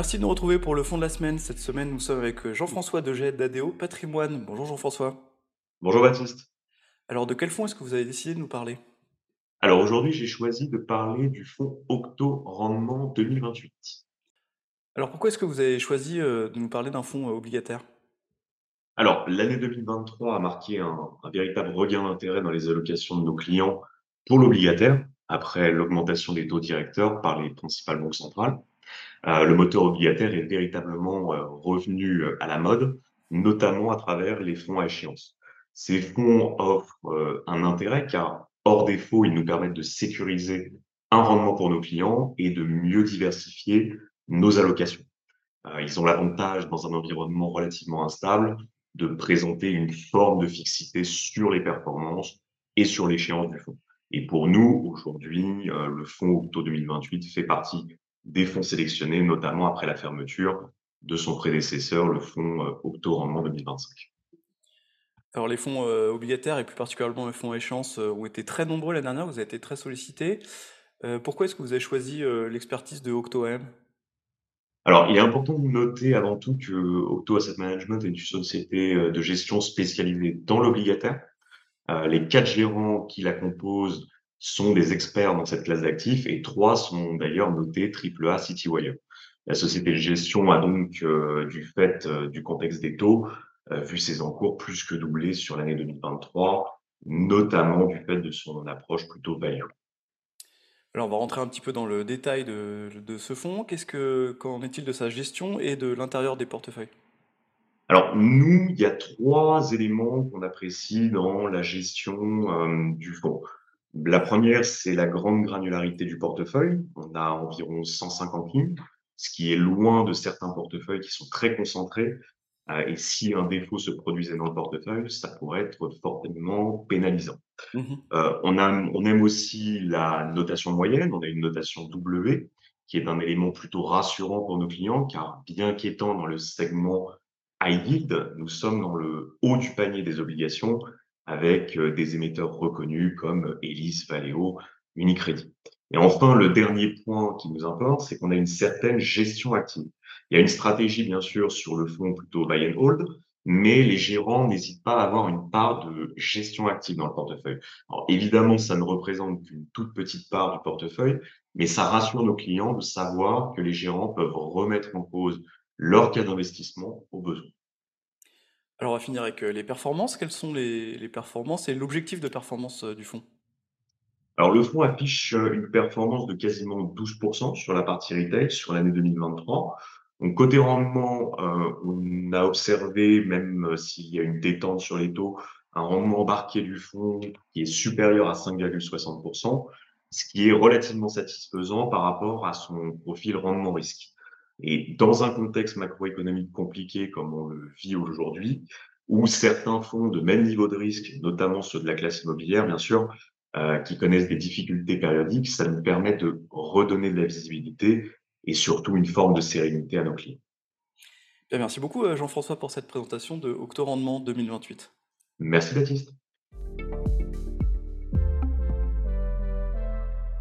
Merci de nous retrouver pour le fond de la semaine. Cette semaine, nous sommes avec euh, Jean-François Deget d'ADO Patrimoine. Bonjour Jean-François. Bonjour Baptiste. Alors, de quel fonds est-ce que vous avez décidé de nous parler? Alors aujourd'hui, j'ai choisi de parler du fonds Octo Rendement 2028. Alors, pourquoi est-ce que vous avez choisi euh, de nous parler d'un fonds euh, obligataire? Alors, l'année 2023 a marqué un, un véritable regain d'intérêt dans les allocations de nos clients pour l'obligataire, après l'augmentation des taux directeurs par les principales banques centrales. Euh, le moteur obligataire est véritablement euh, revenu euh, à la mode, notamment à travers les fonds à échéance. Ces fonds offrent un intérêt car, hors défaut, ils nous permettent de sécuriser un rendement pour nos clients et de mieux diversifier nos allocations. Ils ont l'avantage, dans un environnement relativement instable, de présenter une forme de fixité sur les performances et sur l'échéance du fonds. Et pour nous, aujourd'hui, le fonds Octo 2028 fait partie des fonds sélectionnés, notamment après la fermeture de son prédécesseur, le fonds Octo Rendement 2025. Alors, les fonds euh, obligataires et plus particulièrement les fonds échéance euh, ont été très nombreux l'année dernière, vous avez été très sollicités. Euh, pourquoi est-ce que vous avez choisi l'expertise de OctoM Alors, il est important de noter avant tout que Octo Asset Management est une société de gestion spécialisée dans l'obligataire. Les quatre gérants qui la composent sont des experts dans cette classe d'actifs et trois sont d'ailleurs notés AAA Citywire. La société de gestion a donc, euh, du fait euh, du contexte des taux, euh, vu ses encours plus que doubler sur l'année 2023, notamment du fait de son approche plutôt value. Alors, on va rentrer un petit peu dans le détail de, de ce fonds. Qu'est-ce que, qu'en est-il de sa gestion et de l'intérieur des portefeuilles? Alors, nous, il y a trois éléments qu'on apprécie dans la gestion euh, du fonds. La première, c'est la grande granularité du portefeuille. On a environ 150 lignes, ce qui est loin de certains portefeuilles qui sont très concentrés. Euh, et si un défaut se produisait dans le portefeuille, ça pourrait être fortement pénalisant. Mhm. Euh, on, a, on aime aussi la notation moyenne. On a une notation W, qui est un élément plutôt rassurant pour nos clients, car bien qu'étant dans le segment high yield, nous sommes dans le haut du panier des obligations avec euh, des émetteurs reconnus comme Elis, Valeo, Unicredit. Et enfin, le dernier point qui nous importe, c'est qu'on a une certaine gestion active. Il y a une stratégie, bien sûr, sur le fonds plutôt buy and hold, mais les gérants n'hésitent pas à avoir une part de gestion active dans le portefeuille. Alors, évidemment, ça ne représente qu'une toute petite part du portefeuille, mais ça rassure nos clients de savoir que les gérants peuvent remettre en cause leur cas d'investissement au besoin. Alors, on va finir avec euh, les performances. Quelles sont les, performances et l'objectif de performance euh, du fonds Alors, le fonds affiche euh, une performance de quasiment 12% sur la partie retail sur l'année 2023. Donc, côté rendement, on a observé, même s'il y a une détente sur les taux, un rendement embarqué du fonds qui est supérieur à 5,60%, ce qui est relativement satisfaisant par rapport à son profil rendement-risque. Et dans un contexte macroéconomique compliqué comme on le vit aujourd'hui, où certains fonds de même niveau de risque, notamment ceux de la classe immobilière, bien sûr, euh, qui connaissent des difficultés périodiques, ça nous permet de redonner de la visibilité et surtout une forme de sérénité à nos clients. Bien, merci beaucoup euh, Jean-François pour cette présentation de Octo Rendement 2028. Merci Baptiste.